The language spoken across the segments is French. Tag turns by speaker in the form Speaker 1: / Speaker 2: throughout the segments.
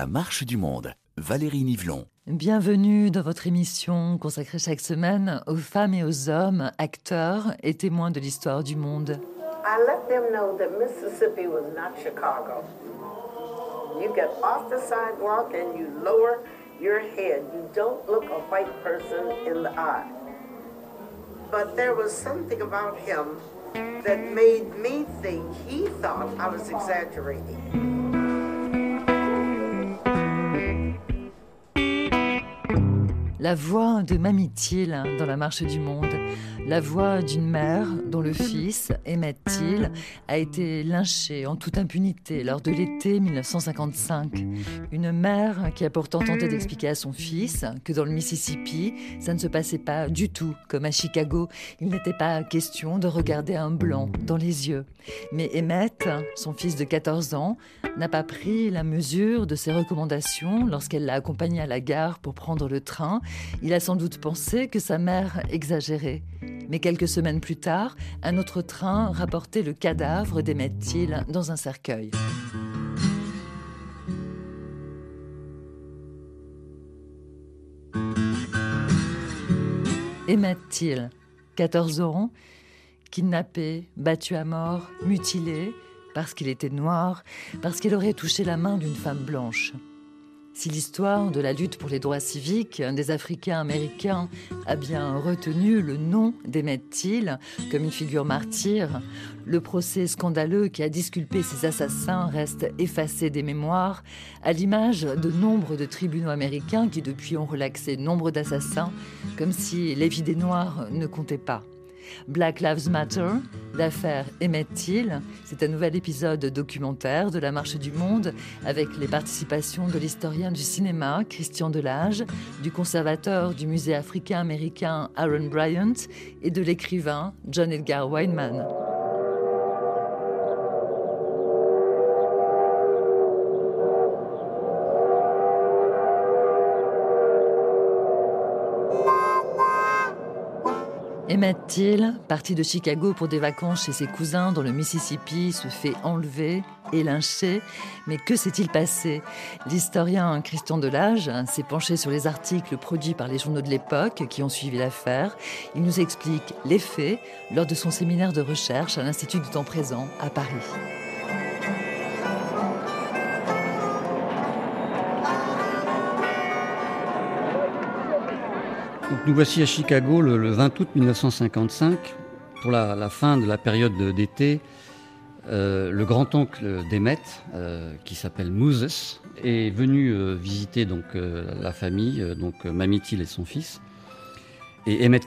Speaker 1: La marche du monde. Valérie Nivelon.
Speaker 2: Bienvenue dans votre émission consacrée chaque semaine aux femmes et aux hommes, acteurs et témoins de l'histoire du monde.
Speaker 3: I let them know that Mississippi was not Chicago. You get off the sidewalk and you lower your head. You don't look a white person in the eye. But there was something about him that made me think he thought I was exaggerating.
Speaker 2: La voix de Mamie Till dans La Marche du Monde, la voix d'une mère dont le fils, Emmett a été lynché en toute impunité lors de l'été 1955. Une mère qui a pourtant tenté d'expliquer à son fils que dans le Mississippi, ça ne se passait pas du tout comme à Chicago. Il n'était pas question de regarder un blanc dans les yeux. Mais Emmett, son fils de 14 ans, n'a pas pris la mesure de ses recommandations lorsqu'elle l'a accompagné à la gare pour prendre le train. Il a sans doute pensé que sa mère exagérait. Mais quelques semaines plus tard, un autre train rapportait le cadavre d'Emmett Till dans un cercueil. Emmett Till, 14 ans, kidnappé, battu à mort, mutilé, parce qu'il était noir, parce qu'il aurait touché la main d'une femme blanche. Si l'histoire de la lutte pour les droits civiques des Africains américains a bien retenu le nom d'Emmett Till comme une figure martyre, le procès scandaleux qui a disculpé ses assassins reste effacé des mémoires, à l'image de nombre de tribunaux américains qui depuis ont relaxé nombre d'assassins, comme si les vies des Noirs ne comptaient pas. Black Lives Matter, l'affaire Emmett Till. C'est un nouvel épisode documentaire de La Marche du Monde avec les participations de l'historien du cinéma Christian Delage, du conservateur du musée africain-américain Aaron Bryant et de l'écrivain John Edgar Weinman. Emmett Till, parti de Chicago pour des vacances chez ses cousins dans le Mississippi, se fait enlever et lyncher. Mais que s'est-il passé? L'historien Christian Delage s'est penché sur les articles produits par les journaux de l'époque qui ont suivi l'affaire. Il nous explique les faits lors de son séminaire de recherche à l'Institut du temps présent à Paris.
Speaker 4: Nous voici à Chicago le, 20 août 1955 pour la, fin de la période d'été. Euh, le grand-oncle d'Emmett, euh, qui s'appelle Moses, est venu euh, visiter donc la famille, donc Mamie Till et son fils. Et Emmett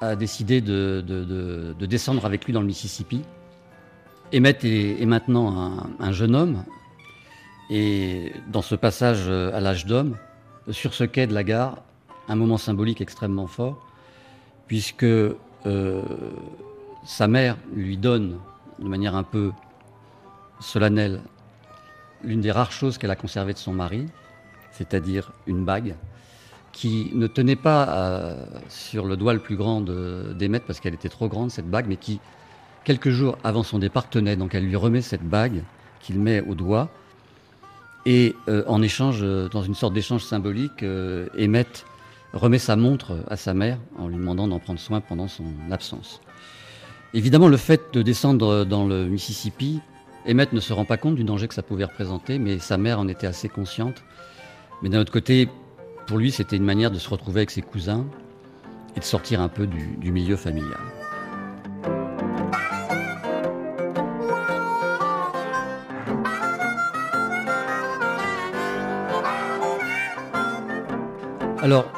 Speaker 4: a décidé de, descendre avec lui dans le Mississippi. Emmett est, maintenant un, jeune homme, et dans ce passage à l'âge d'homme, sur ce quai de la gare, un moment symbolique extrêmement fort, puisque euh, sa mère lui donne, de manière un peu solennelle, l'une des rares choses qu'elle a conservées de son mari, c'est-à-dire une bague, qui ne tenait pas euh, sur le doigt le plus grand d'Emmett parce qu'elle était trop grande, cette bague, mais qui, quelques jours avant son départ, tenait. Donc elle lui remet cette bague qu'il met au doigt. Et euh, en échange, dans une sorte d'échange symbolique, Emmett remet sa montre à sa mère en lui demandant d'en prendre soin pendant son absence. Évidemment, le fait de descendre dans le Mississippi, Emmett ne se rend pas compte du danger que ça pouvait représenter, mais sa mère en était assez consciente. Mais d'un autre côté, pour lui, c'était une manière de se retrouver avec ses cousins et de sortir un peu du, milieu familial. Alors,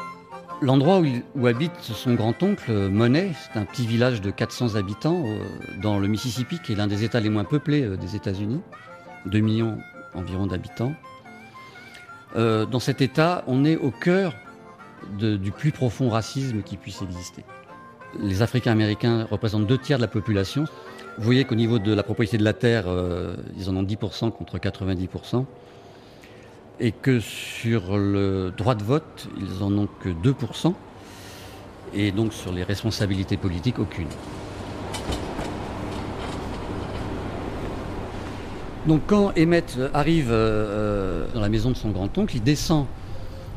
Speaker 4: L'endroit où, habite son grand-oncle, Monet, c'est un petit village de 400 habitants euh, dans le Mississippi, qui est l'un des États les moins peuplés euh, des États-Unis, 2 millions environ d'habitants. Euh, dans cet État, on est au cœur du plus profond racisme qui puisse exister. Les Africains américains représentent deux tiers de la population. Vous voyez qu'au niveau de la propriété de la terre, ils en ont 10% contre 90% et que sur le droit de vote, ils en ont que 2%, et donc sur les responsabilités politiques, aucune. Donc quand Emmett arrive euh, dans la maison de son grand-oncle, il descend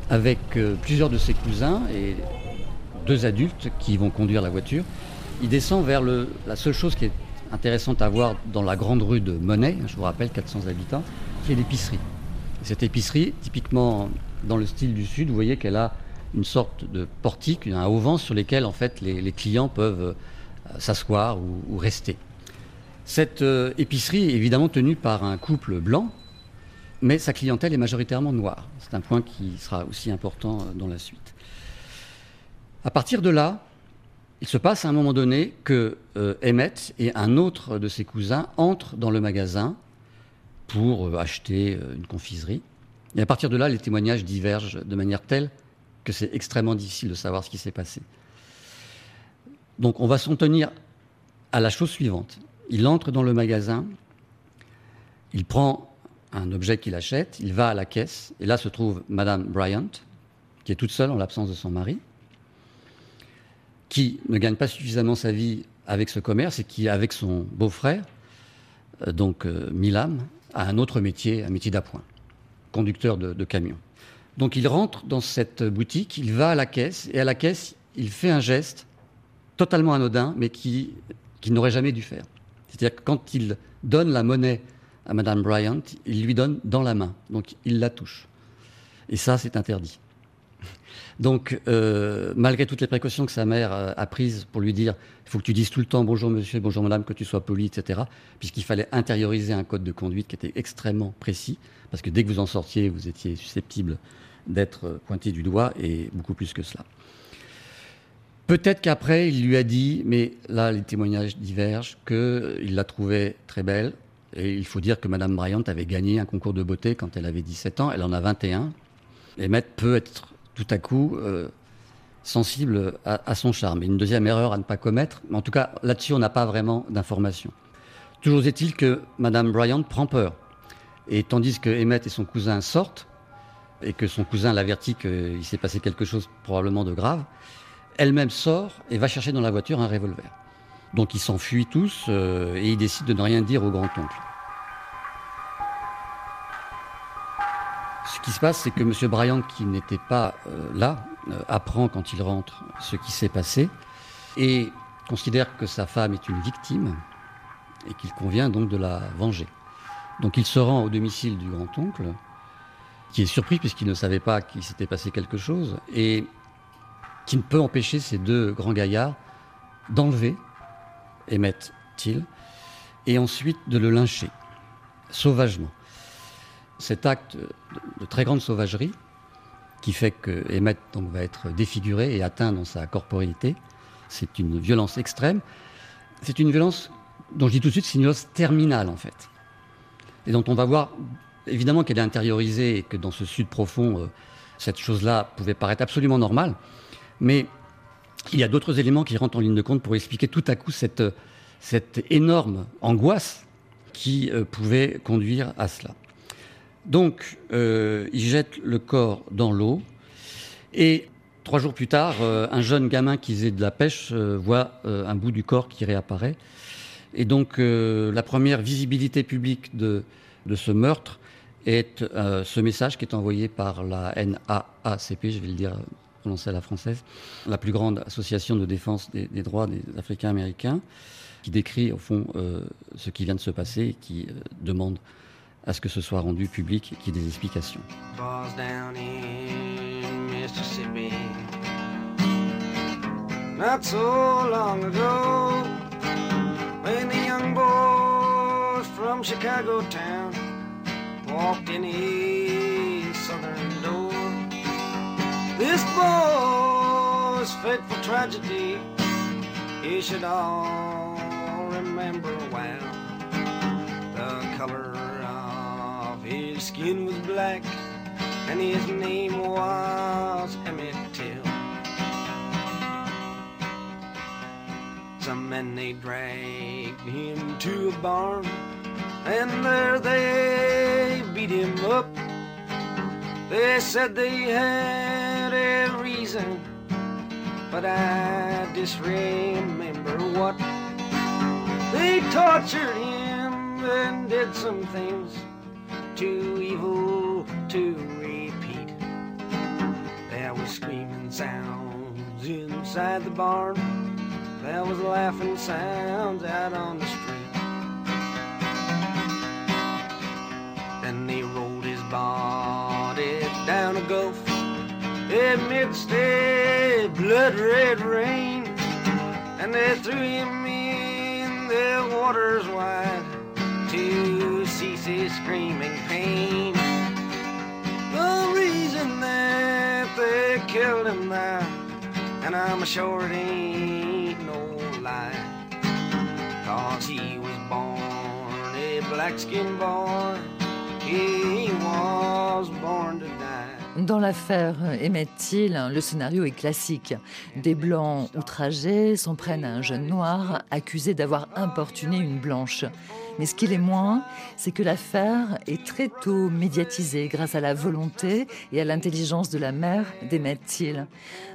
Speaker 4: avec euh, plusieurs de ses cousins et deux adultes qui vont conduire la voiture. Il descend vers la seule chose qui est intéressante à voir dans la grande rue de Monet, je vous rappelle, 400 habitants, qui est l'épicerie. Cette épicerie, typiquement dans le style du Sud, vous voyez qu'elle a une sorte de portique, un auvent sur lequel en fait les, clients peuvent euh, s'asseoir ou, rester. Cette euh, épicerie est évidemment tenue par un couple blanc, mais sa clientèle est majoritairement noire. C'est un point qui sera aussi important euh, dans la suite. À partir de là, il se passe à un moment donné que Emmett et un autre de ses cousins entrent dans le magasin pour euh, acheter euh, une confiserie. Et à partir de là, les témoignages divergent de manière telle que c'est extrêmement difficile de savoir ce qui s'est passé. Donc on va s'en tenir à la chose suivante. Il entre dans le magasin, il prend un objet qu'il achète, il va à la caisse, et là se trouve Madame Bryant, qui est toute seule en l'absence de son mari qui ne gagne pas suffisamment sa vie avec ce commerce et qui, avec son beau-frère, euh, donc Milam, a un autre métier, un métier d'appoint, conducteur de, camion. Donc il rentre dans cette boutique, il va à la caisse, et à la caisse, il fait un geste totalement anodin, mais qui, qu'il n'aurait jamais dû faire. C'est-à-dire que quand il donne la monnaie à Madame Bryant, il lui donne dans la main, donc il la touche. Et ça, c'est interdit. Donc, euh, malgré toutes les précautions que sa mère euh, a prises pour lui dire, il faut que tu dises tout le temps bonjour monsieur, bonjour madame, que tu sois poli, etc., puisqu'il fallait intérioriser un code de conduite qui était extrêmement précis, parce que dès que vous en sortiez, vous étiez susceptible d'être pointé du doigt, et beaucoup plus que cela. Peut-être qu'après, il lui a dit, mais là, les témoignages divergent, qu'il la trouvait très belle. Et il faut dire que Madame Bryant avait gagné un concours de beauté quand elle avait 17 ans. Elle en a 21. Et Maître peut être tout à coup euh, sensible à, son charme. Une deuxième erreur à ne pas commettre, en tout cas là-dessus on n'a pas vraiment d'informations. Toujours est-il que Madame Bryant prend peur. Et tandis que Emmett et son cousin sortent, et que son cousin l'avertit qu'il s'est passé quelque chose probablement de grave, elle-même sort et va chercher dans la voiture un revolver. Donc ils s'enfuient tous euh, et ils décident de ne rien dire au grand-oncle. Qui se passe, c'est que M. Bryant, qui n'était pas euh, là, euh, apprend quand il rentre ce qui s'est passé et considère que sa femme est une victime et qu'il convient donc de la venger. Donc il se rend au domicile du grand-oncle, qui est surpris puisqu'il ne savait pas qu'il s'était passé quelque chose et qui ne peut empêcher ces deux grands gaillards d'enlever Emmett Till et ensuite de le lyncher sauvagement cet acte de très grande sauvagerie qui fait que Emmett donc, va être défiguré et atteint dans sa corporéité, c'est une violence extrême. C'est une violence dont je dis tout de suite, c'est une violence terminale en fait. Et dont on va voir évidemment qu'elle est intériorisée et que dans ce sud profond, euh, cette chose-là pouvait paraître absolument normale. Mais il y a d'autres éléments qui rentrent en ligne de compte pour expliquer tout à coup cette, cette énorme angoisse qui euh, pouvait conduire à cela. Donc, euh, il jette le corps dans l'eau et trois jours plus tard, euh, un jeune gamin qui faisait de la pêche euh, voit un bout du corps qui réapparaît. Et donc, la première visibilité publique de, ce meurtre est ce message qui est envoyé par la NAACP, je vais le dire prononcé à la française, la plus grande association de défense des, droits des Africains américains, qui décrit au fond ce qui vient de se passer et qui demande à ce que ce soit rendu public et qu'il y ait des explications. This boy's fateful tragedy, he should all remember well. The color his skin was black, and his name was Emmett Till. Some men they dragged him to a barn, and there they beat him up. They said they had a reason, but I disremember what. They tortured him
Speaker 5: and did some things too evil to repeat. There was screaming sounds inside the barn. There was laughing sounds out on the street. Then they rolled his body down a gulf amidst a blood red rain, and they threw him in the waters wide to cease his screaming killed him there, and I'm no lie, he was born to die.
Speaker 2: Dans l'affaire Emmett Till, le scénario est classique. Des blancs outragés s'en prennent à un jeune noir accusé d'avoir importuné une blanche. Mais ce qu'il est moins, c'est que l'affaire est très tôt médiatisée grâce à la volonté et à l'intelligence de la mère d'Emmett Till.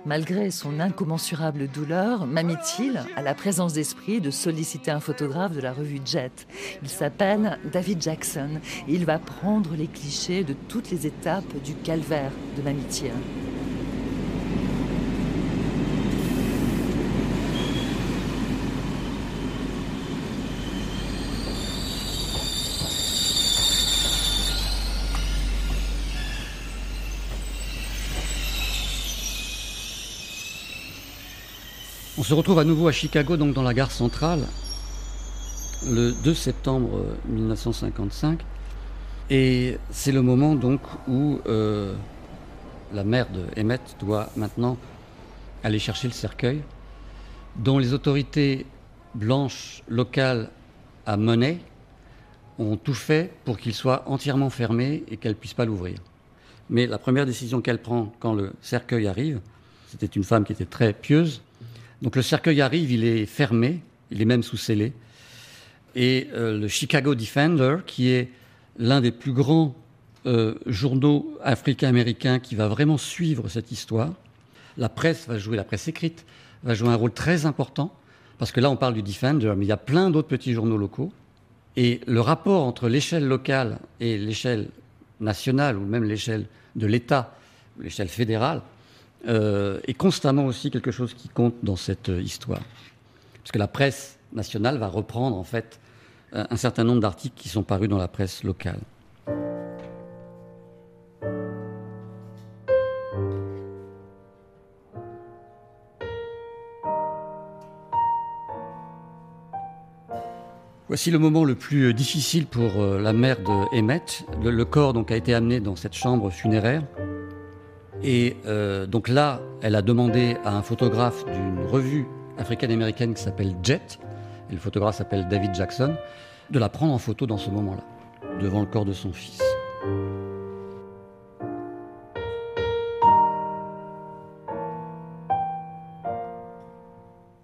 Speaker 2: Malgré son incommensurable douleur, Mamie Till a la présence d'esprit de solliciter un photographe de la revue Jet. Il s'appelle David Jackson et il va prendre les clichés de toutes les étapes du calvaire de Mamie Till.
Speaker 4: Se retrouve à nouveau à Chicago, donc dans la gare centrale, le 2 septembre 1955. Et c'est le moment donc où euh, la mère de Emmett doit maintenant aller chercher le cercueil, dont les autorités blanches locales à Monet ont tout fait pour qu'il soit entièrement fermé et qu'elle ne puisse pas l'ouvrir. Mais la première décision qu'elle prend quand le cercueil arrive, c'était une femme qui était très pieuse, donc le cercueil arrive, il est fermé, il est même sous scellé. Et euh, le Chicago Defender, qui est l'un des plus grands euh, journaux africains-américains qui va vraiment suivre cette histoire, la presse va jouer, la presse écrite, va jouer un rôle très important, parce que là on parle du Defender, mais il y a plein d'autres petits journaux locaux. Et le rapport entre l'échelle locale et l'échelle nationale, ou même l'échelle de l'État, l'échelle fédérale, euh, est constamment aussi quelque chose qui compte dans cette euh, histoire. Parce que la presse nationale va reprendre en fait un certain nombre d'articles qui sont parus dans la presse locale. Voici le moment le plus euh, difficile pour la mère de Emmett. Le, le corps donc a été amené dans cette chambre funéraire. Et euh, donc là, elle a demandé à un photographe d'une revue africaine-américaine qui s'appelle Jet, et le photographe s'appelle David Jackson, de la prendre en photo dans ce moment-là, devant le corps de son fils.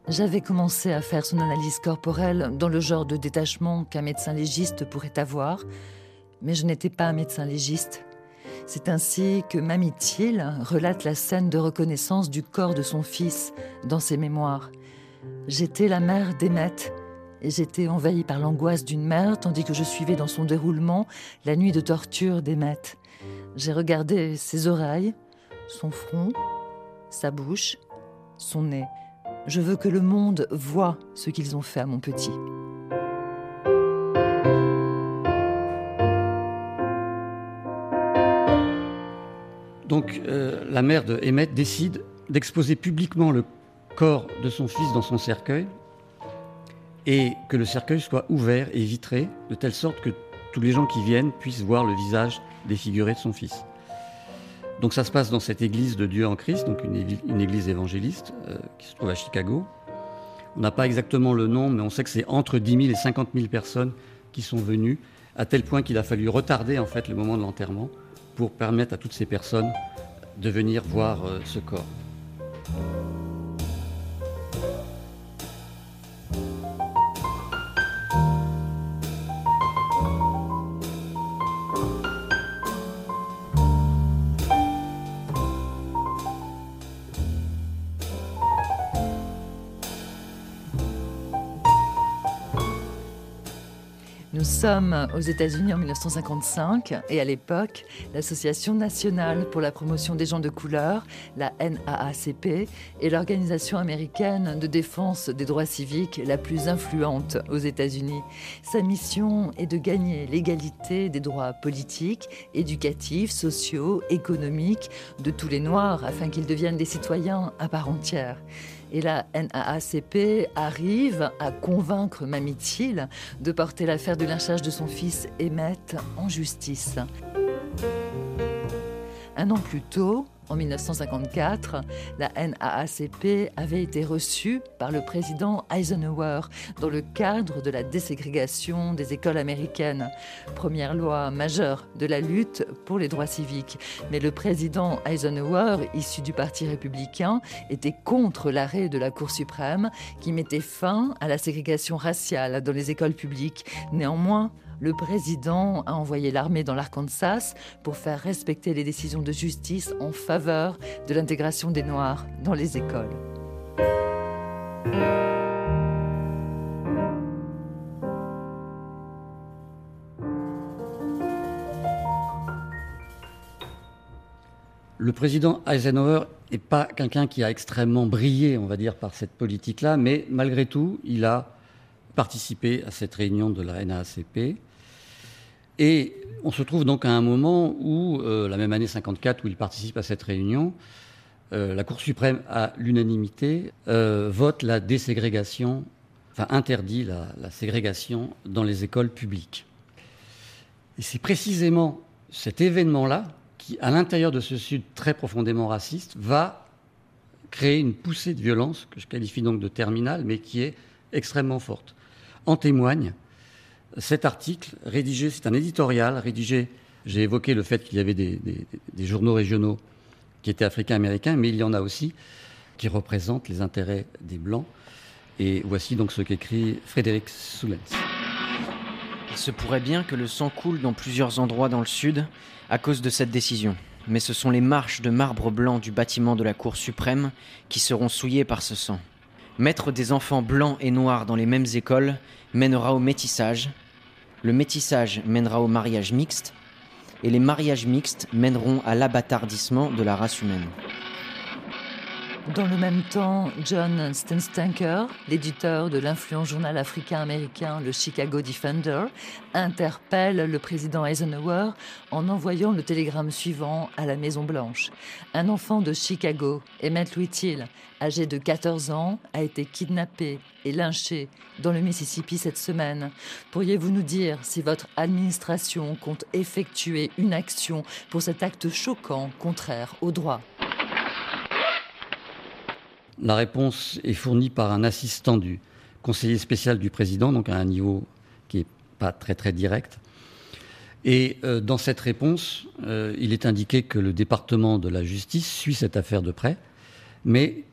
Speaker 2: J'avais commencé à faire son analyse corporelle dans le genre de détachement qu'un médecin légiste pourrait avoir, mais je n'étais pas un médecin légiste. C'est ainsi que Mamie Thiel relate la scène de reconnaissance du corps de son fils dans ses mémoires. J'étais la mère d'Emmett et j'étais envahie par l'angoisse d'une mère tandis que je suivais dans son déroulement la nuit de torture d'Emmett. J'ai regardé ses oreilles, son front, sa bouche, son nez. Je veux que le monde voie ce qu'ils ont fait à mon petit.
Speaker 4: Donc euh, la mère de Emmett décide d'exposer publiquement le corps de son fils dans son cercueil et que le cercueil soit ouvert et vitré de telle sorte que tous les gens qui viennent puissent voir le visage défiguré de son fils. Donc ça se passe dans cette église de Dieu en Christ, donc une, église évangéliste euh, qui se trouve à Chicago. On n'a pas exactement le nom, mais on sait que c'est entre 10 000 et 50 000 personnes qui sont venues, à tel point qu'il a fallu retarder en fait le moment de l'enterrement pour permettre à toutes ces personnes de venir voir euh, ce corps.
Speaker 2: Sommes aux États-Unis en 1955 et à l'époque, l'Association nationale pour la promotion des gens de couleur, la NAACP, est l'organisation américaine de défense des droits civiques la plus influente aux États-Unis. Sa mission est de gagner l'égalité des droits politiques, éducatifs, sociaux, économiques de tous les Noirs afin qu'ils deviennent des citoyens à part entière. Et la NAACP arrive à convaincre Mamie Thiel de porter l'affaire du lynchage de son fils Emmett en justice. Un an plus tôt, en 1954, la NAACP avait été reçue par le président Eisenhower dans le cadre de la déségrégation des écoles américaines, première loi majeure de la lutte pour les droits civiques. Mais le président Eisenhower, issu du Parti républicain, était contre l'arrêt de la Cour suprême qui mettait fin à la ségrégation raciale dans les écoles publiques. Néanmoins, le président a envoyé l'armée dans l'Arkansas pour faire respecter les décisions de justice en faveur de l'intégration des Noirs dans les écoles.
Speaker 4: Le président Eisenhower n'est pas quelqu'un qui a extrêmement brillé, on va dire, par cette politique-là, mais malgré tout, il a participé à cette réunion de la NAACP. Et on se trouve donc à un moment où, euh, la même année 54, où il participe à cette réunion, euh, la Cour suprême, à l'unanimité, euh, vote la déségrégation, enfin interdit la, la, ségrégation dans les écoles publiques. Et c'est précisément cet événement-là qui, à l'intérieur de ce Sud très profondément raciste, va créer une poussée de violence, que je qualifie donc de terminale, mais qui est extrêmement forte. En témoigne cet article rédigé, c'est un éditorial rédigé, j'ai évoqué le fait qu'il y avait des, des, journaux régionaux qui étaient africains-américains, mais il y en a aussi qui représentent les intérêts des Blancs. Et voici donc ce qu'écrit Frédéric Soulens.
Speaker 6: Il se pourrait bien que le sang coule dans plusieurs endroits dans le sud à cause de cette décision. Mais ce sont les marches de marbre blanc du bâtiment de la Cour suprême qui seront souillées par ce sang. Mettre des enfants blancs et noirs dans les mêmes écoles mènera au métissage, le métissage mènera au mariage mixte, et les mariages mixtes mèneront à l'abattardissement de la race humaine.
Speaker 2: Dans le même temps, John Stenstanker, l'éditeur de l'influent journal africain-américain le Chicago Defender, interpelle le président Eisenhower en envoyant le télégramme suivant à la Maison-Blanche. Un enfant de Chicago, Emmett Louis Thiel, âgé de 14 ans, a été kidnappé et lynché dans le Mississippi cette semaine. Pourriez-vous nous dire si votre administration compte effectuer une action pour cet acte choquant contraire au droit?
Speaker 4: La réponse est fournie par un assistant du conseiller spécial du président, donc à un niveau qui n'est pas très direct. Et euh, dans cette réponse, euh, il est indiqué que le département de la justice suit cette affaire de près, mais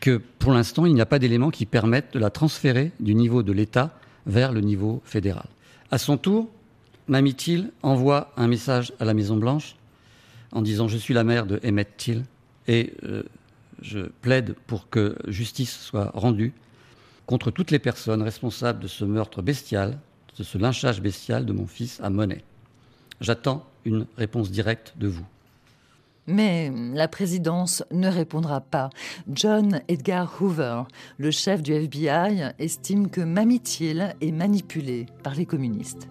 Speaker 4: que pour l'instant, il n'y a pas d'éléments qui permettent de la transférer du niveau de l'État vers le niveau fédéral. À son tour, Mamie Thiel envoie un message à la Maison-Blanche en disant Je suis la mère de Emmett Thiel et euh, je plaide pour que justice soit rendue contre toutes les personnes responsables de ce meurtre bestial, de ce lynchage bestial de mon fils à Monet. J'attends une réponse directe de vous.
Speaker 2: Mais la présidence ne répondra pas. John Edgar Hoover, le chef du FBI, estime que Mamie Thiel est manipulée par les communistes.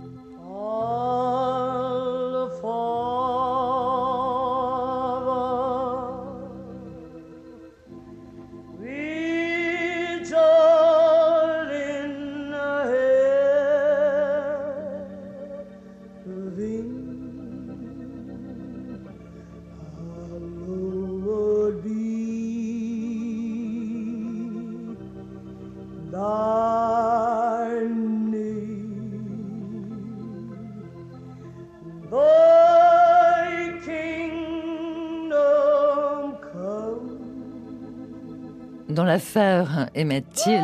Speaker 2: Dans l'affaire Emmett Till,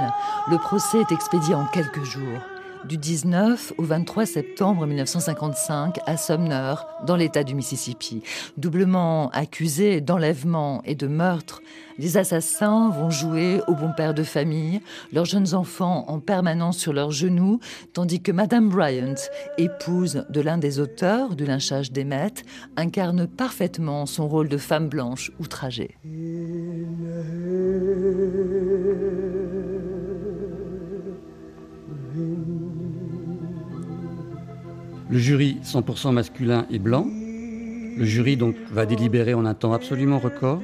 Speaker 2: le procès est expédié en quelques jours. du 19 au 23 septembre 1955 à Sumner, dans l'État du Mississippi. Doublement accusés d'enlèvement et de meurtre, les assassins vont jouer au bon père de famille, leurs jeunes enfants en permanence sur leurs genoux, tandis que Madame Bryant, épouse de l'un des auteurs du lynchage d'Emmet, incarne parfaitement son rôle de femme blanche outragée.
Speaker 4: Le jury 100% masculin est blanc. Le jury donc va délibérer en un temps absolument record.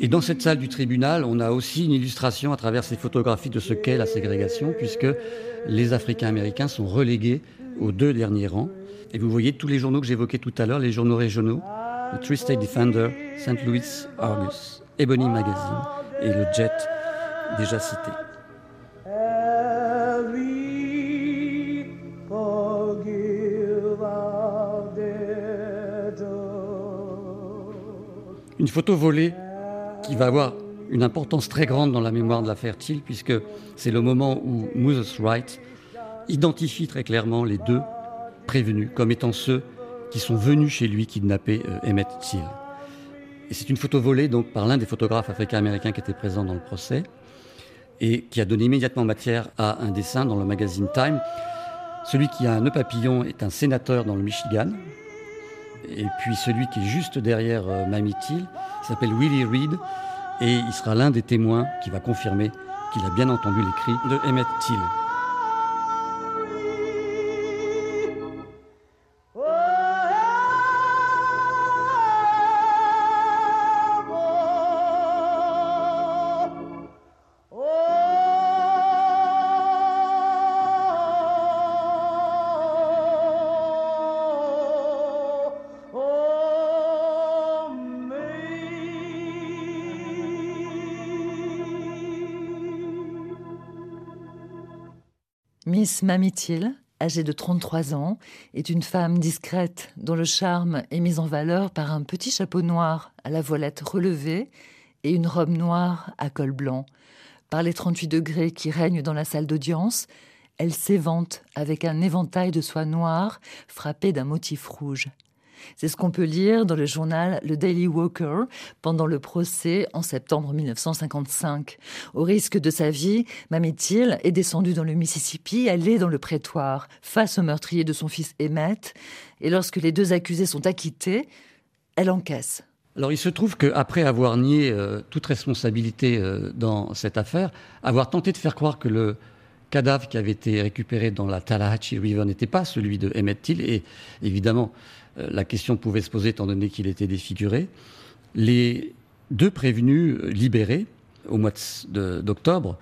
Speaker 4: Et dans cette salle du tribunal, on a aussi une illustration à travers ces photographies de ce qu'est la ségrégation, puisque les Africains-Américains sont relégués aux deux derniers rangs. Et vous voyez tous les journaux que j'évoquais tout à l'heure, les journaux régionaux, le Tree State Defender, St. Louis Argus, Ebony Magazine et le Jet déjà cité. Une photo volée qui va avoir une importance très grande dans la mémoire de l'affaire Thiel, puisque c'est le moment où Moses Wright identifie très clairement les deux prévenus comme étant ceux qui sont venus chez lui kidnapper euh, Emmett Till. Et c'est une photo volée donc par l'un des photographes africains-américains qui était présent dans le procès et qui a donné immédiatement matière à un dessin dans le magazine Time. Celui qui a un nœud papillon est un sénateur dans le Michigan, et puis celui qui est juste derrière euh, Mamie Till s'appelle Willie Reed et il sera l'un des témoins qui va confirmer qu'il a bien entendu les cris de Emmett Till.
Speaker 2: Miss Mamitil, âgée de 33 ans, est une femme discrète dont le charme est mis en valeur par un petit chapeau noir à la voilette relevée et une robe noire à col blanc. Par les 38 degrés qui règnent dans la salle d'audience, elle s'évente avec un éventail de soie noire frappé d'un motif rouge. C'est ce qu'on peut lire dans le journal Le Daily Walker pendant le procès en septembre 1955. Au risque de sa vie, Mamie Till est descendue dans le Mississippi, elle est dans le prétoire, face au meurtrier de son fils Emmett, et lorsque les deux accusés sont acquittés, elle encaisse.
Speaker 4: Alors il se trouve qu'après avoir nié euh, toute responsabilité euh, dans cette affaire, avoir tenté de faire croire que le cadavre qui avait été récupéré dans la Tallahatchie River n'était pas celui de Emmett Till, et évidemment la question pouvait se poser étant donné qu'il était défiguré. Les deux prévenus euh, libérés au mois d'octobre,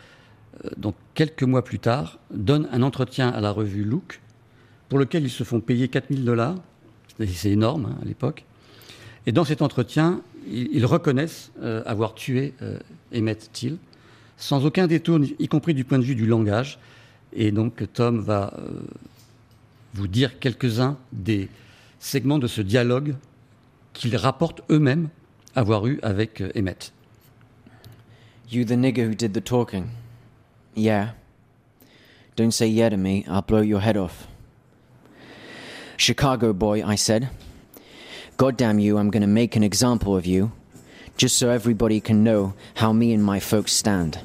Speaker 4: euh, donc quelques mois plus tard, donnent un entretien à la revue Look pour lequel ils se font payer 4000 dollars. C'est énorme hein, à l'époque. Et dans cet entretien, ils, reconnaissent avoir tué Emmett Till, sans aucun détour, y compris du point de vue du langage. Et donc Tom va vous dire quelques-uns des segment de ce dialogue qu'ils rapportent eux-mêmes avoir eu avec euh, Emmett.
Speaker 6: You the nigger who did the talking. Yeah. Don't say yeah to me, I'll blow your head off. Chicago boy, I said. God damn you, I'm gonna make an example of you, just so everybody can know how me and my folks stand.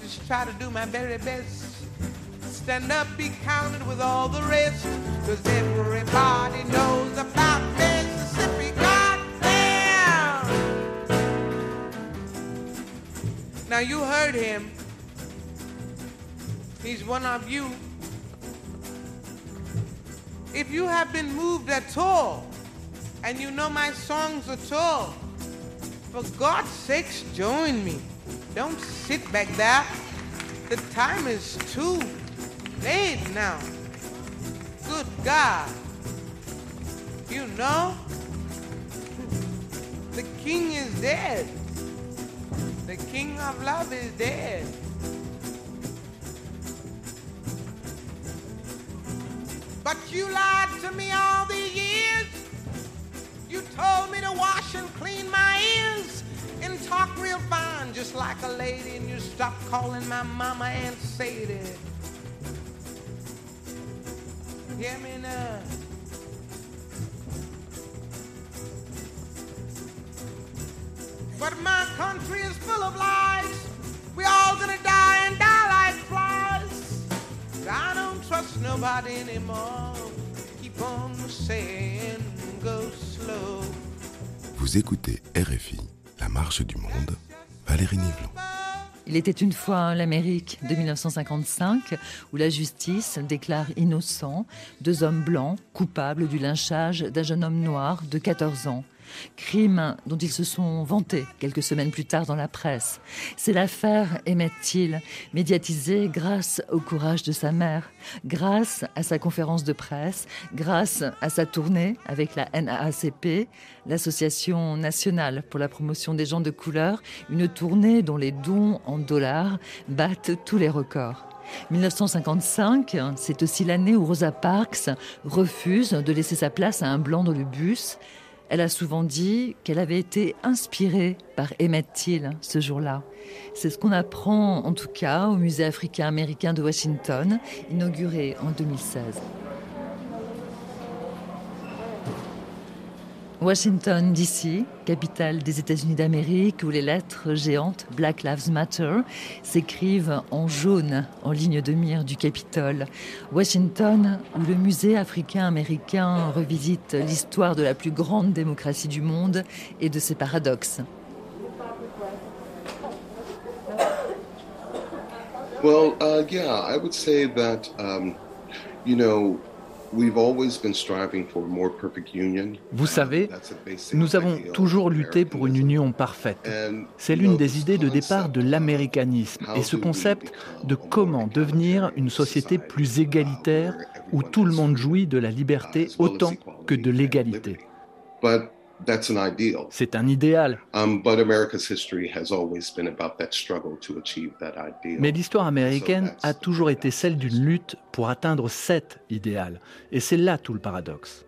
Speaker 7: Just try to do my very best. Stand up, be counted with all the rest. Cause everybody knows about Mississippi. Goddamn! Now you heard him. He's one of you. If you have been moved at all, and you know my songs at all, for God's sakes, join me. Don't sit back there. The time is too late now. Good God. You know, the king is dead. The king of love is dead. But you lied to me all these years. You told me to wash and clean my ears and talk real fine, just like a lady, and you stopped calling my mama Aunt Sadie. Hear me now. But my country is full of lies. We all gonna die and die like flies. I don't trust nobody anymore. Keep on saying go slow.
Speaker 8: Vous écoutez RFI, La Marche du Monde, Valérie Nivelon.
Speaker 2: Il était une fois l'Amérique de 1955 où la justice déclare innocent deux hommes blancs coupables du lynchage d'un jeune homme noir de 14 ans. Crime dont ils se sont vantés quelques semaines plus tard dans la presse. C'est l'affaire Emmett Till, médiatisée grâce au courage de sa mère, grâce à sa conférence de presse, grâce à sa tournée avec la NAACP, l'Association nationale pour la promotion des gens de couleur, une tournée dont les dons en dollars battent tous les records. 1955, c'est aussi l'année où Rosa Parks refuse de laisser sa place à un blanc dans le bus. Elle a souvent dit qu'elle avait été inspirée par Emmett Till ce jour-là. C'est ce qu'on apprend en tout cas au musée africain-américain de Washington, inauguré en 2016. Washington, D.C., capitale des États-Unis d'Amérique, où les lettres géantes Black Lives Matter s'écrivent en jaune en ligne de mire du Capitole. Washington, où le musée africain-américain revisite l'histoire de la plus grande démocratie du monde et de ses paradoxes.
Speaker 9: Well, uh, yeah, I would say that, um, you know, we've always been striving for a more perfect union.
Speaker 10: Vous savez, nous avons toujours lutté pour une union parfaite. C'est l'une des idées de départ de l'américanisme et ce concept de
Speaker 9: a more
Speaker 10: comment devenir une société plus
Speaker 9: uh,
Speaker 10: égalitaire où tout le monde jouit de la
Speaker 9: uh,
Speaker 10: liberté autant que de l'égalité.
Speaker 9: But.
Speaker 10: C'est un idéal,
Speaker 9: but America's history has always been about that struggle to achieve that ideal.
Speaker 10: mais l'histoire américaine a toujours été celle d'une lutte pour atteindre cet idéal. Et c'est là tout le paradoxe.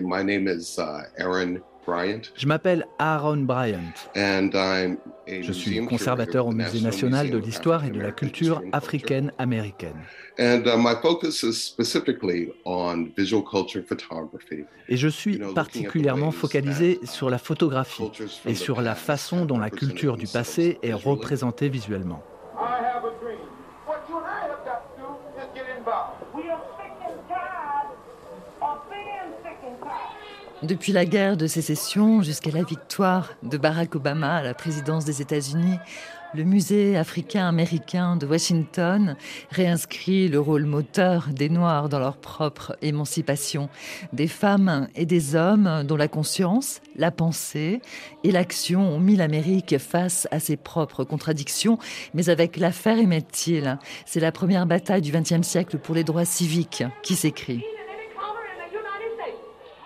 Speaker 9: My name is uh, Aaron Bryant,
Speaker 10: Je m'appelle Aaron Bryant.
Speaker 9: and I'm a
Speaker 10: Je suis conservateur au Musée
Speaker 9: National
Speaker 10: de l'histoire et de la Culture. africaine-américaine.
Speaker 9: And uh, my focus is specifically on visual culture photography.
Speaker 10: Et je suis particulièrement focalisé sur la photographie et sur la
Speaker 9: past
Speaker 10: façon dont la
Speaker 9: represented
Speaker 10: culture du passé est
Speaker 9: visually.
Speaker 10: représentée visuellement.
Speaker 2: Depuis la guerre de sécession jusqu'à la victoire de Barack Obama à la présidence des États-Unis, le musée africain-américain de Washington réinscrit le rôle moteur des Noirs dans leur propre émancipation, des femmes et des hommes dont la conscience, la pensée et l'action ont mis l'Amérique face à ses propres contradictions, mais avec l'affaire Emmett c'est la première bataille du XXe siècle pour les droits civiques qui s'écrit.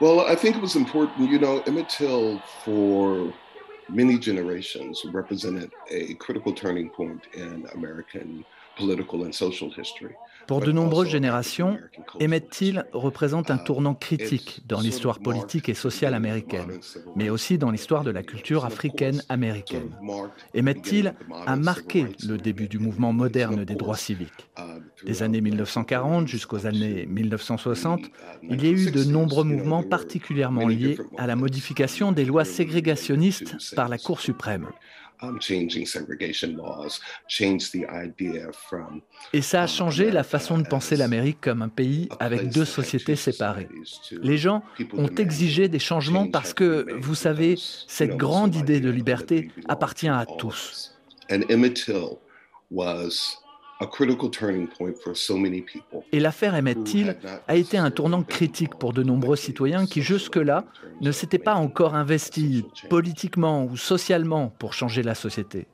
Speaker 9: Well, I think it was important, you know, Emmett for many generations represented a critical turning point in American political and social history.
Speaker 10: Pour de nombreuses générations, Emmett Till représente un
Speaker 9: Uh,
Speaker 10: tournant
Speaker 9: it
Speaker 10: critique dans l'histoire politique et sociale américaine, mais aussi dans l'histoire de la culture africaine-américaine. Emmett Till a marqué le début du mouvement moderne des droits civiques.
Speaker 9: uh,
Speaker 10: Des années
Speaker 9: the
Speaker 10: 1940 jusqu'aux années 1960, il y a eu de
Speaker 9: 1960s,
Speaker 10: nombreux mouvements particulièrement liés à la modification des lois ségrégationnistes par la Cour suprême.
Speaker 9: Um, changing segregation laws, changed the idea from
Speaker 10: Et ça a changé la façon de penser l'Amérique comme un pays avec deux sociétés
Speaker 9: two
Speaker 10: séparées. Les gens ont exigé des changements
Speaker 9: change
Speaker 10: parce que, vous savez, cette grande idée de liberté appartient à tous.
Speaker 9: us. And Emmett Till was a critical turning point for so many people.
Speaker 10: Et l'affaire Emmett Till a été un tournant critique pour de nombreux citoyens qui jusque-là ne s'étaient pas encore investis politiquement ou socialement pour changer la société.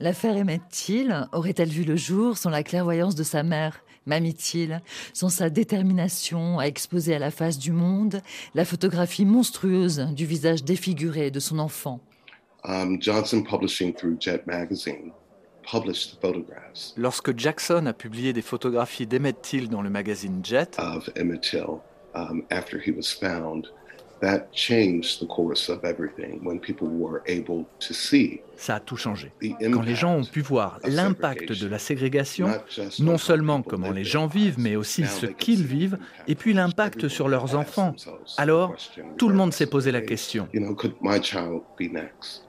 Speaker 2: L'affaire Emmett Till aurait-elle vu le jour sans la clairvoyance de sa mère, Mamie Till, sans sa détermination à exposer à la face du monde la photographie monstrueuse du visage défiguré de son enfant?
Speaker 9: Um, Johnson Publishing through Jet Magazine
Speaker 10: Lorsque Jackson a publié des photographies d'Emmett Till dans le magazine Jet,
Speaker 9: of Emmett Till um, after he was found that changed the course of everything when people were able to see
Speaker 10: ça a tout changé. Quand les gens ont pu voir l'impact de la ségrégation, non seulement comment les gens vivent, mais aussi ce qu'ils vivent, et puis l'impact sur leurs enfants, alors tout le monde s'est posé la question.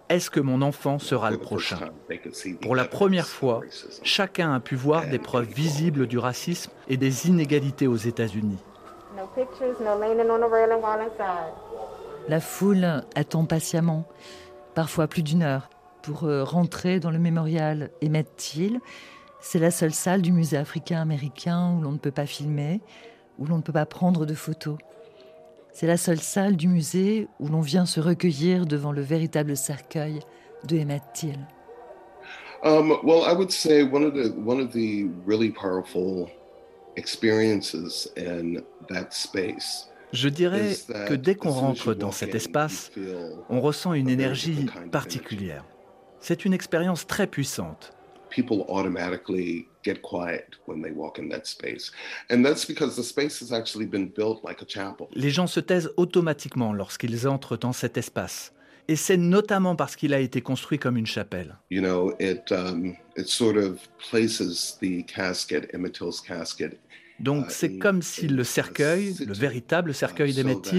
Speaker 10: Est-ce que mon enfant sera le prochain? Pour la première fois, chacun a pu voir des preuves visibles du racisme et des inégalités aux États-Unis.
Speaker 2: La foule attend patiemment, parfois plus d'une heure pour euh, rentrer dans le mémorial Emmett Till. C'est la seule salle du musée africain-américain où l'on ne peut pas filmer, où l'on ne peut pas prendre de photos. C'est la seule salle du musée où l'on vient se recueillir devant le véritable cercueil de Emmett Till.
Speaker 9: Um, well, I would say one of the one of the really powerful
Speaker 10: je dirais que dès qu'on rentre dans cet espace, on ressent une énergie particulière. C'est une expérience très puissante.
Speaker 9: People automatically get quiet when they walk in that space. And that's because the space has actually been built like a chapel.
Speaker 10: Les gens se taisent automatiquement lorsqu'ils entrent dans cet espace. Et c'est notamment parce qu'il a été construit comme une chapelle.
Speaker 9: You know, it, um, it sort of places the casket, Emmett Till's casket,
Speaker 10: donc c'est comme si le cercueil, le véritable cercueil d'Emmett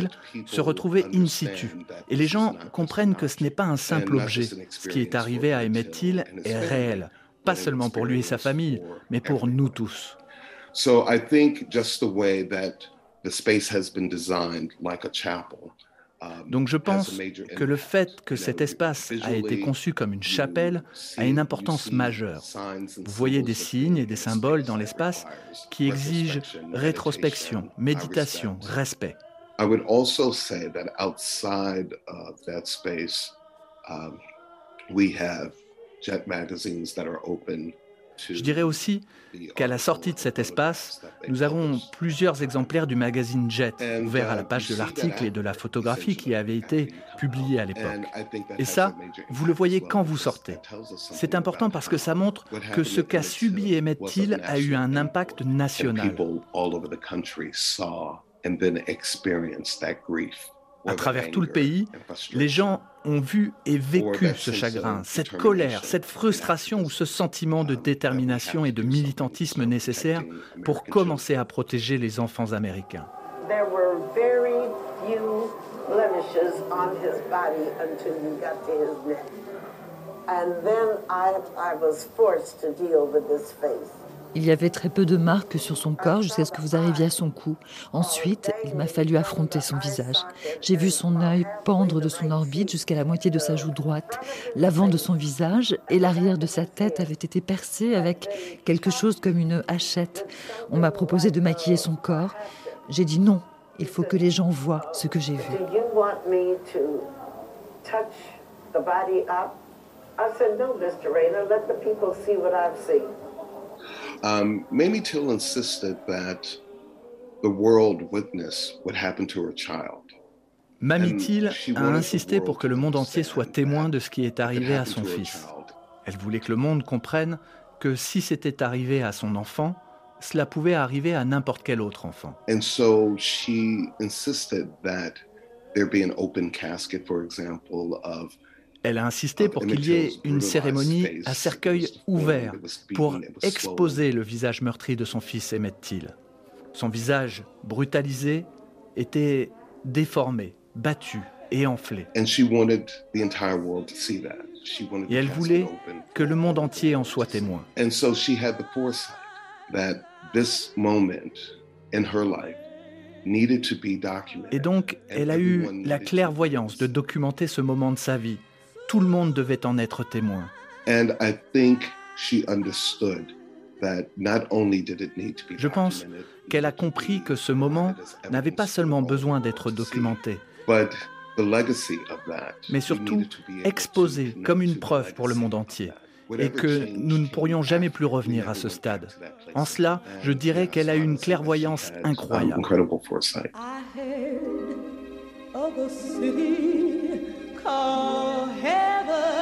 Speaker 10: se retrouvait in situ. Et les gens comprennent que ce n'est pas un simple objet. Ce qui est arrivé à Emmett est réel, pas seulement pour lui et sa famille, mais pour nous tous.
Speaker 9: So I think just the way that the space has been designed like a chapel
Speaker 10: Donc je pense que le fait que cet espace a été conçu comme une chapelle a une importance majeure. Vous voyez des signes et des symboles dans l'espace qui exigent rétrospection, méditation, respect. Je dirais aussi qu'à la sortie de cet espace, nous avons plusieurs exemplaires du magazine Jet ouverts à la page de l'article et de la photographie qui avait été publiée à l'époque. Et ça, vous le voyez quand vous sortez. C'est important parce que ça montre que ce qu'a subi Emmett Till a eu un impact national. À travers tout le pays, les gens ont vu et vécu ce chagrin, cette colère, cette frustration ou ce sentiment de détermination et de militantisme nécessaire pour commencer à protéger les enfants américains.
Speaker 3: And then I, I was forced to deal with this face.
Speaker 2: Il y avait très peu de marques sur son corps jusqu'à ce que vous arriviez à son cou. Ensuite, il m'a fallu affronter son visage. J'ai vu son œil pendre de son orbite jusqu'à la moitié de sa joue droite. L'avant de son visage et l'arrière de sa tête avaient été percés avec quelque chose comme une hachette. On m'a proposé de maquiller son corps. J'ai dit non, il faut que les gens voient ce que j'ai vu. I said, no, Mr. Rayner, let the people see what I've seen.
Speaker 9: Um, Mamie Till insisted that the world witness what happened to her child.
Speaker 10: Mamie Till a insisté pour que le monde entier soit témoin de ce qui est arrivé à son fils. Elle voulait que le monde comprenne que si c'était arrivé à son enfant, cela pouvait arriver à n'importe quel autre enfant.
Speaker 9: And so she insisted that there be an open casket, for example, of
Speaker 10: elle a insisté pour qu'il y ait une cérémonie à cercueil ouvert pour exposer le visage meurtri de son fils Emmett Till. Son visage brutalisé était déformé, battu et enflé. Et elle voulait que le monde entier en soit témoin. Et donc, elle a eu la clairvoyance de documenter ce moment de sa vie tout le monde devait en être témoin. Je pense qu'elle a compris que ce moment n'avait pas seulement besoin d'être documenté, mais surtout exposé comme une preuve pour le monde entier et que nous ne pourrions jamais plus revenir à ce stade. En cela, je dirais qu'elle a une clairvoyance incroyable. Oh, heaven.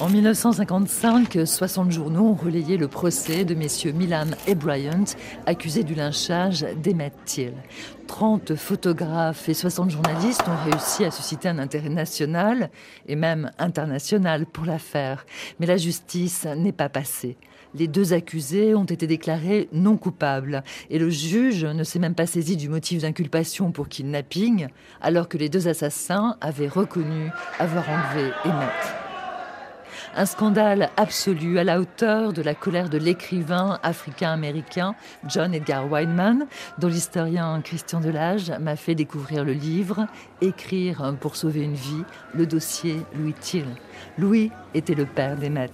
Speaker 2: En 1955, 60 journaux ont relayé le procès de messieurs Milan et Bryant, accusés du lynchage d'Emmett Till. 30 photographes et 60 journalistes ont réussi à susciter un intérêt national et même international pour l'affaire. Mais la justice n'est pas passée. Les deux accusés ont été déclarés non coupables et le juge ne s'est même pas saisi du motif d'inculpation pour kidnapping alors que les deux assassins avaient reconnu avoir enlevé Emmett. Un scandale absolu à la hauteur de la colère de l'écrivain africain-américain John Edgar Weinman, dont l'historien Christian Delage m'a fait découvrir le livre Écrire pour sauver une vie, le dossier Louis Till. Louis était le père d'Emmett.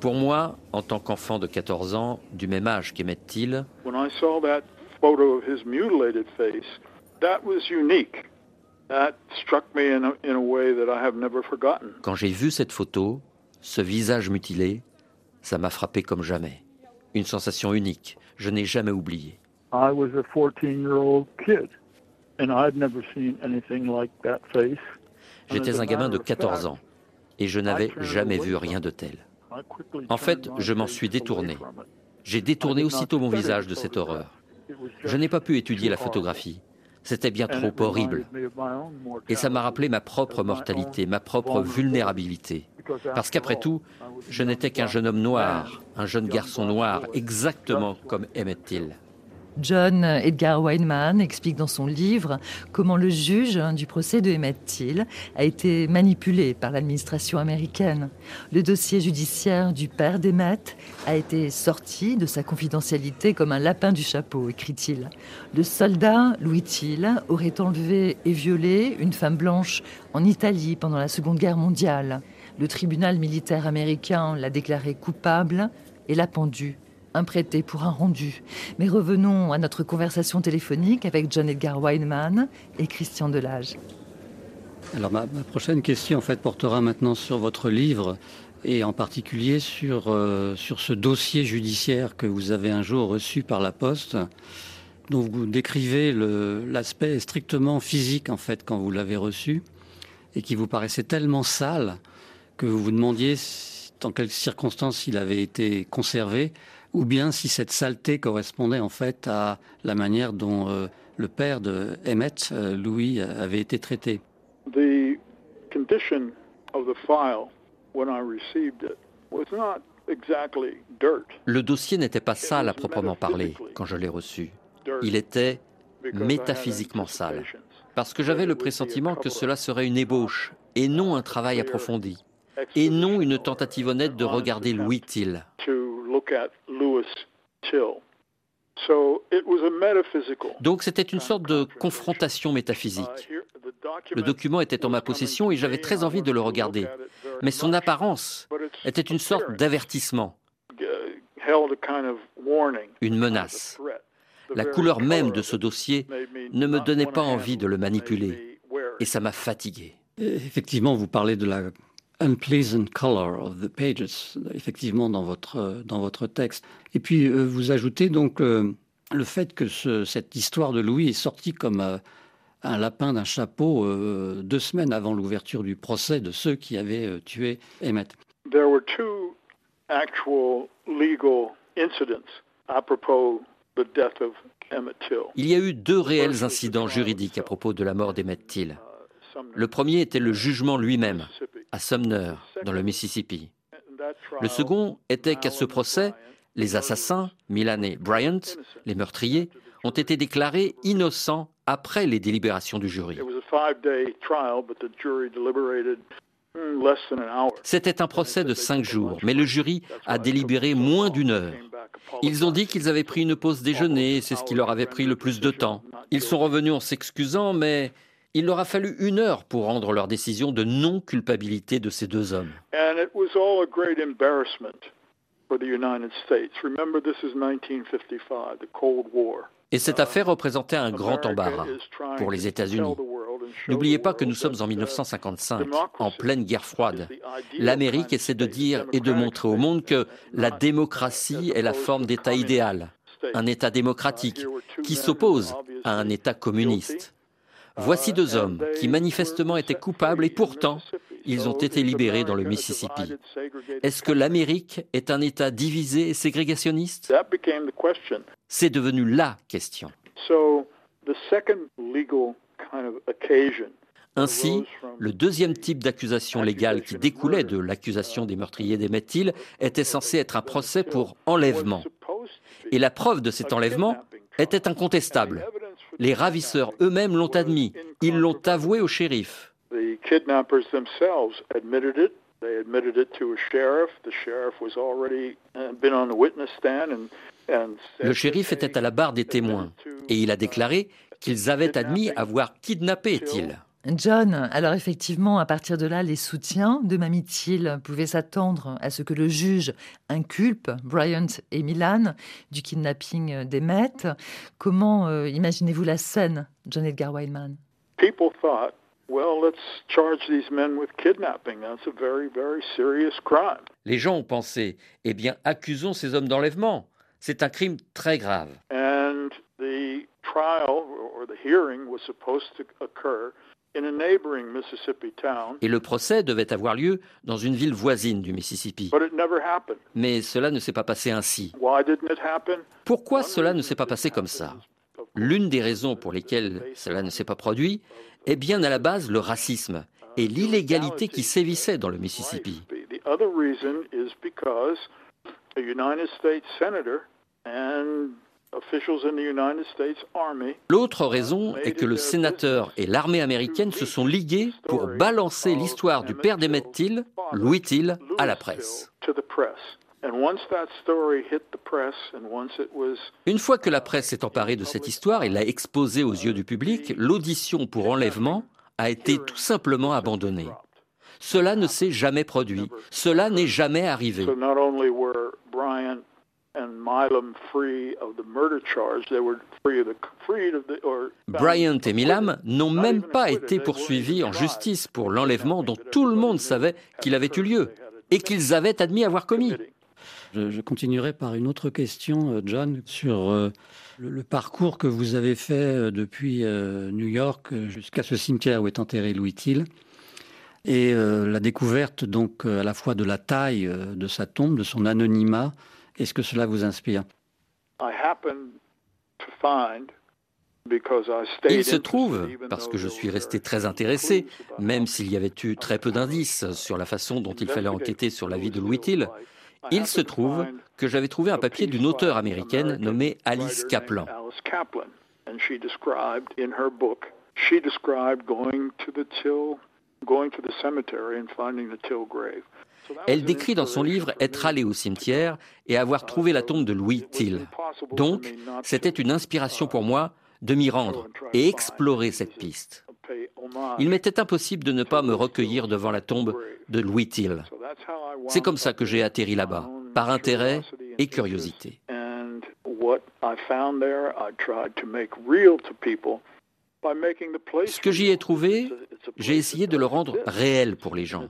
Speaker 11: Pour moi, en tant qu'enfant de 14 ans, du même âge qu'Emmett Till, quand j'ai vu cette photo, ce visage mutilé, ça m'a frappé comme jamais. Une sensation unique, je n'ai jamais oublié. J'étais un gamin de 14 ans et je n'avais jamais vu rien de tel. En fait, je m'en suis détourné. J'ai détourné aussitôt mon visage de cette horreur. Je n'ai pas pu étudier la photographie. C'était bien trop horrible. Et ça m'a rappelé ma propre mortalité, ma propre vulnérabilité. Parce qu'après tout, je n'étais qu'un jeune homme noir, un jeune garçon noir, exactement comme Emmett Till.
Speaker 2: John Edgar Weinman explique dans son livre comment le juge du procès de Emmett Till a été manipulé par l'administration américaine. Le dossier judiciaire du père d'Emmett a été sorti de sa confidentialité comme un lapin du chapeau, écrit-il. Le soldat Louis Till aurait enlevé et violé une femme blanche en Italie pendant la Seconde Guerre mondiale. Le tribunal militaire américain l'a déclaré coupable et l'a pendu un prêté pour un rendu. Mais revenons à notre conversation téléphonique avec John Edgar Weinman et Christian Delage.
Speaker 4: Alors ma, prochaine question en fait portera maintenant sur votre livre et en particulier sur, euh, sur ce dossier judiciaire que vous avez un jour reçu par la poste dont vous décrivez l'aspect strictement physique en fait quand vous l'avez reçu et qui vous paraissait tellement sale que vous vous demandiez dans quelles circonstances il avait été conservé ou bien si cette saleté correspondait en fait à la manière dont euh, le père de Emmett, euh, Louis, avait été traité.
Speaker 11: Le dossier n'était pas sale à proprement parler quand je l'ai reçu. Il était métaphysiquement sale, parce que j'avais le pressentiment que cela serait une ébauche et non un travail approfondi, et non une tentative honnête de regarder Louis Till. Donc c'était une sorte de confrontation métaphysique. Le document était en ma possession et j'avais très envie de le regarder. Mais son apparence était une sorte d'avertissement, une menace. La couleur même de ce dossier ne me donnait pas envie de le manipuler et ça m'a fatigué.
Speaker 4: Effectivement, vous parlez de la unpleasant color of the pages, effectivement, dans votre, dans votre texte. Et puis, euh, vous ajoutez donc euh, le fait que cette histoire de Louis est sortie comme euh, un lapin d'un chapeau deux semaines avant l'ouverture du procès de ceux qui avaient tué Emmett.
Speaker 12: There were two actual legal incidents à propos the death of Emmett Till.
Speaker 11: Il y a eu deux réels incidents juridiques à propos de la mort d'Emmett Till. Le premier était le jugement lui-même, à Sumner, dans le Mississippi. Le second était qu'à ce procès, les assassins, Milan et Bryant, les meurtriers, ont été déclarés innocents après les délibérations du jury. C'était un procès de cinq jours, mais le jury a délibéré moins d'une heure. Ils ont dit qu'ils avaient pris une pause déjeuner, c'est ce qui leur avait pris le plus de temps. Ils sont revenus en s'excusant, mais il leur a fallu une heure pour rendre leur décision de non-culpabilité de ces deux hommes. Et cette affaire représentait un grand embarras pour les États-Unis. N'oubliez pas que nous sommes en 1955, en pleine guerre froide. L'Amérique essaie de dire et de montrer au monde que la démocratie est la forme d'État idéal, un État démocratique qui s'oppose à un État communiste. Voici deux hommes qui manifestement étaient coupables et pourtant ils ont été libérés dans le Mississippi. Est-ce que l'Amérique est un État divisé et ségrégationniste? C'est devenu la question. Ainsi, le deuxième type d'accusation légale qui découlait de l'accusation des meurtriers d'Emmett Till était censé être un procès pour enlèvement. Et la preuve de cet enlèvement était incontestable. Les ravisseurs eux-mêmes l'ont admis. Ils l'ont avoué au shérif. Le shérif était à la barre des témoins et il a déclaré qu'ils avaient admis avoir kidnappé Till.
Speaker 2: John, alors effectivement, à partir de là, les soutiens de Mamie Till pouvaient s'attendre à ce que le juge inculpe Bryant et Milan du kidnapping d'Emmett. Comment euh, imaginez-vous la scène, John Edgar Wildman?
Speaker 11: Les gens ont pensé, eh bien, accusons ces hommes d'enlèvement. C'est un crime très grave.
Speaker 12: And the trial or the hearing was supposed to occur
Speaker 11: et le procès devait avoir lieu dans une ville voisine du Mississippi. Mais cela ne s'est pas passé ainsi. Pourquoi cela ne s'est pas passé comme ça? L'une des raisons pour lesquelles cela ne s'est pas produit est bien à la base le racisme et l'illégalité qui sévissait dans le Mississippi. L'autre raison est que le sénateur et l'armée américaine se sont ligués pour balancer l'histoire du père d'Emmett Till, Louis Till, à la presse. Une fois que la presse s'est emparée de cette histoire et l'a exposée aux yeux du public, l'audition pour enlèvement a été tout simplement abandonnée. Cela ne s'est jamais produit, cela n'est jamais arrivé. Bryant et Milam n'ont même pas été poursuivis en justice pour l'enlèvement dont tout le monde savait qu'il avait eu lieu et qu'ils avaient admis avoir commis.
Speaker 4: Je, continuerai par une autre question, euh, John, sur euh, le, parcours que vous avez fait euh, depuis New York jusqu'à ce cimetière où est enterré Louis Till et la découverte donc à la fois de la taille de sa tombe, de son anonymat est-ce que cela vous inspire?
Speaker 11: Il se trouve, parce que je suis resté très intéressé, même s'il y avait eu très peu d'indices sur la façon dont il fallait enquêter sur la vie de Louis Till, il se trouve que j'avais trouvé un papier d'une auteure américaine nommée Alice Kaplan. Elle décrit dans son livre être allée au cimetière et avoir trouvé la tombe de Louis Till. Donc, c'était une inspiration pour moi de m'y rendre et explorer cette piste. Il m'était impossible de ne pas me recueillir devant la tombe de Louis Till. C'est comme ça que j'ai atterri là-bas, par intérêt et curiosité. Ce que j'y ai trouvé, j'ai essayé de le rendre réel pour les gens.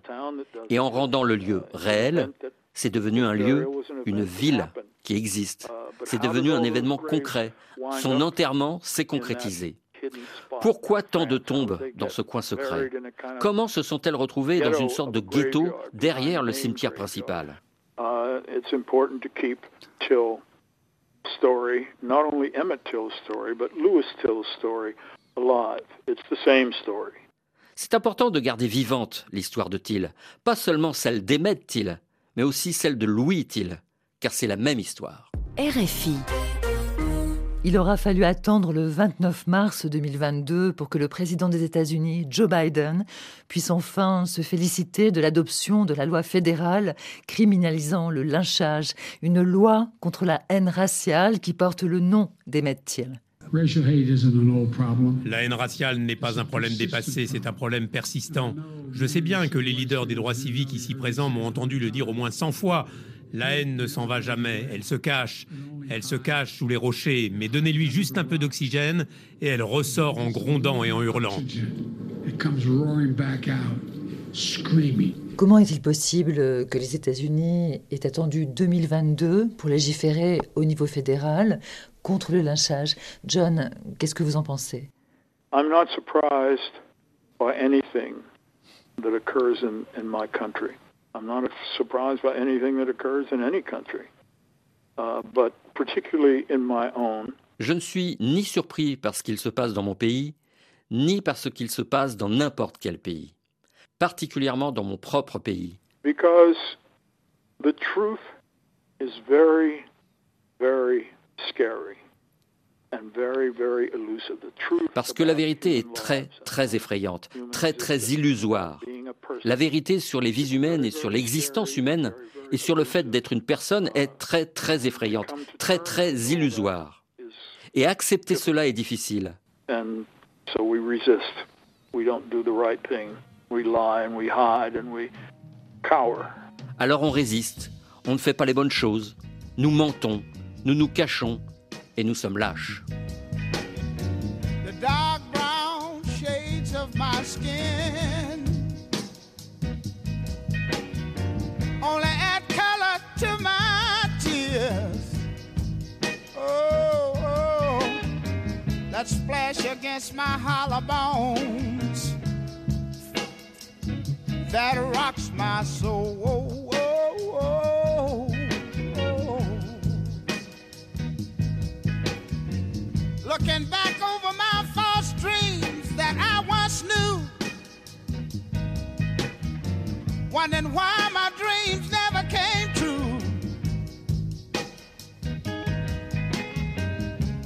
Speaker 11: Et en rendant le lieu réel, c'est devenu un lieu, une ville qui existe. C'est devenu un événement concret. Son enterrement s'est concrétisé. Pourquoi tant de tombes dans ce coin secret? Comment se sont-elles retrouvées dans une sorte de ghetto derrière le cimetière principal? Not only Emmett Till's story, c'est important de garder vivante l'histoire de Till, pas seulement celle d'Emmett Till, mais aussi celle de Louis Till, car c'est la même histoire.
Speaker 2: RFI. Il aura fallu attendre le 29 mars 2022 pour que le président des États-Unis, Joe Biden, puisse enfin se féliciter de l'adoption de la loi fédérale criminalisant le lynchage, une loi contre la haine raciale qui porte le nom d'Emmett Till.
Speaker 13: La haine raciale n'est pas un problème dépassé, c'est un problème persistant. Je sais bien que les leaders des droits civiques ici présents m'ont entendu le dire au moins 100 fois. La haine ne s'en va jamais, elle se cache. Elle se cache sous les rochers, mais donnez-lui juste un peu d'oxygène et elle ressort en grondant et en hurlant.
Speaker 2: Comment est-il possible que les États-Unis aient attendu 2022 pour légiférer au niveau fédéral contre le lynchage. John, qu'est-ce que vous en pensez?
Speaker 11: I'm not surprised by anything that occurs in, in my country. I'm not surprised by anything that occurs in any country, uh, but particularly in my own.
Speaker 12: Je ne suis ni surpris par ce qu'il se passe dans mon pays, ni par ce qu'il se passe dans n'importe quel pays, particulièrement dans mon propre pays.
Speaker 11: Because the truth is very, very.
Speaker 12: Parce que la vérité est très, très effrayante, très, très illusoire. La vérité sur les vies humaines et sur l'existence humaine et sur le fait d'être une personne est très, très effrayante, très, très illusoire. Et accepter cela est difficile. Alors on résiste, on ne fait pas les bonnes choses, nous mentons, nous nous cachons et nous sommes lâches.
Speaker 14: The dark brown shades of my skin only add color to my tears. Oh, oh, that splash against my hollow bones that rocks my soul. Oh, oh, oh. Looking back over my false dreams that I once knew, wondering why my dreams never came true.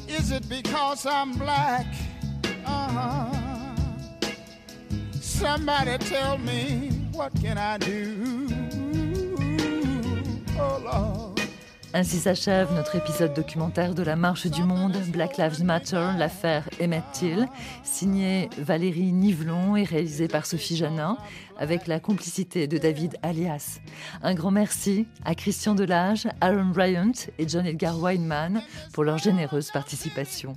Speaker 14: Is it because I'm black? Uh-huh. Somebody tell me what can I do? Oh Lord.
Speaker 2: Ainsi s'achève notre épisode documentaire de la Marche du Monde, Black Lives Matter, l'affaire Emmett Till, signé Valérie Nivelon et réalisé par Sophie Janin, avec la complicité de David Alias. Un grand merci à Christian Delage, Aaron Bryant et John Edgar Weinman pour leur généreuse participation.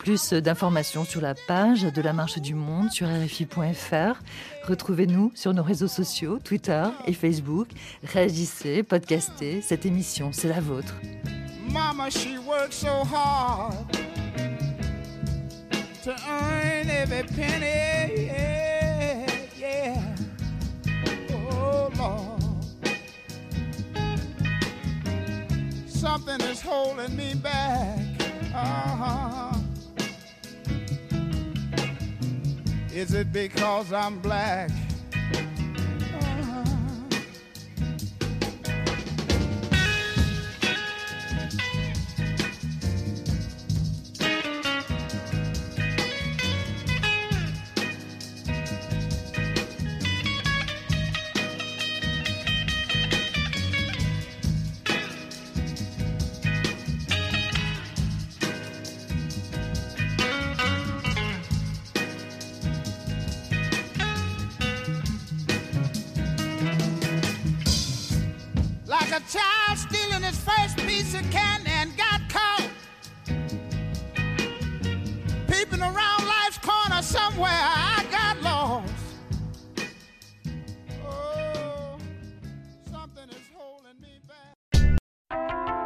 Speaker 2: Plus d'informations sur la page de la Marche du Monde sur RFI.fr. Retrouvez-nous sur nos réseaux sociaux, Twitter et Facebook. Réagissez, podcastez. Cette émission, c'est la vôtre.
Speaker 14: Mama, she works so hard. Something is holding me back. Uh-huh. Is it because I'm black?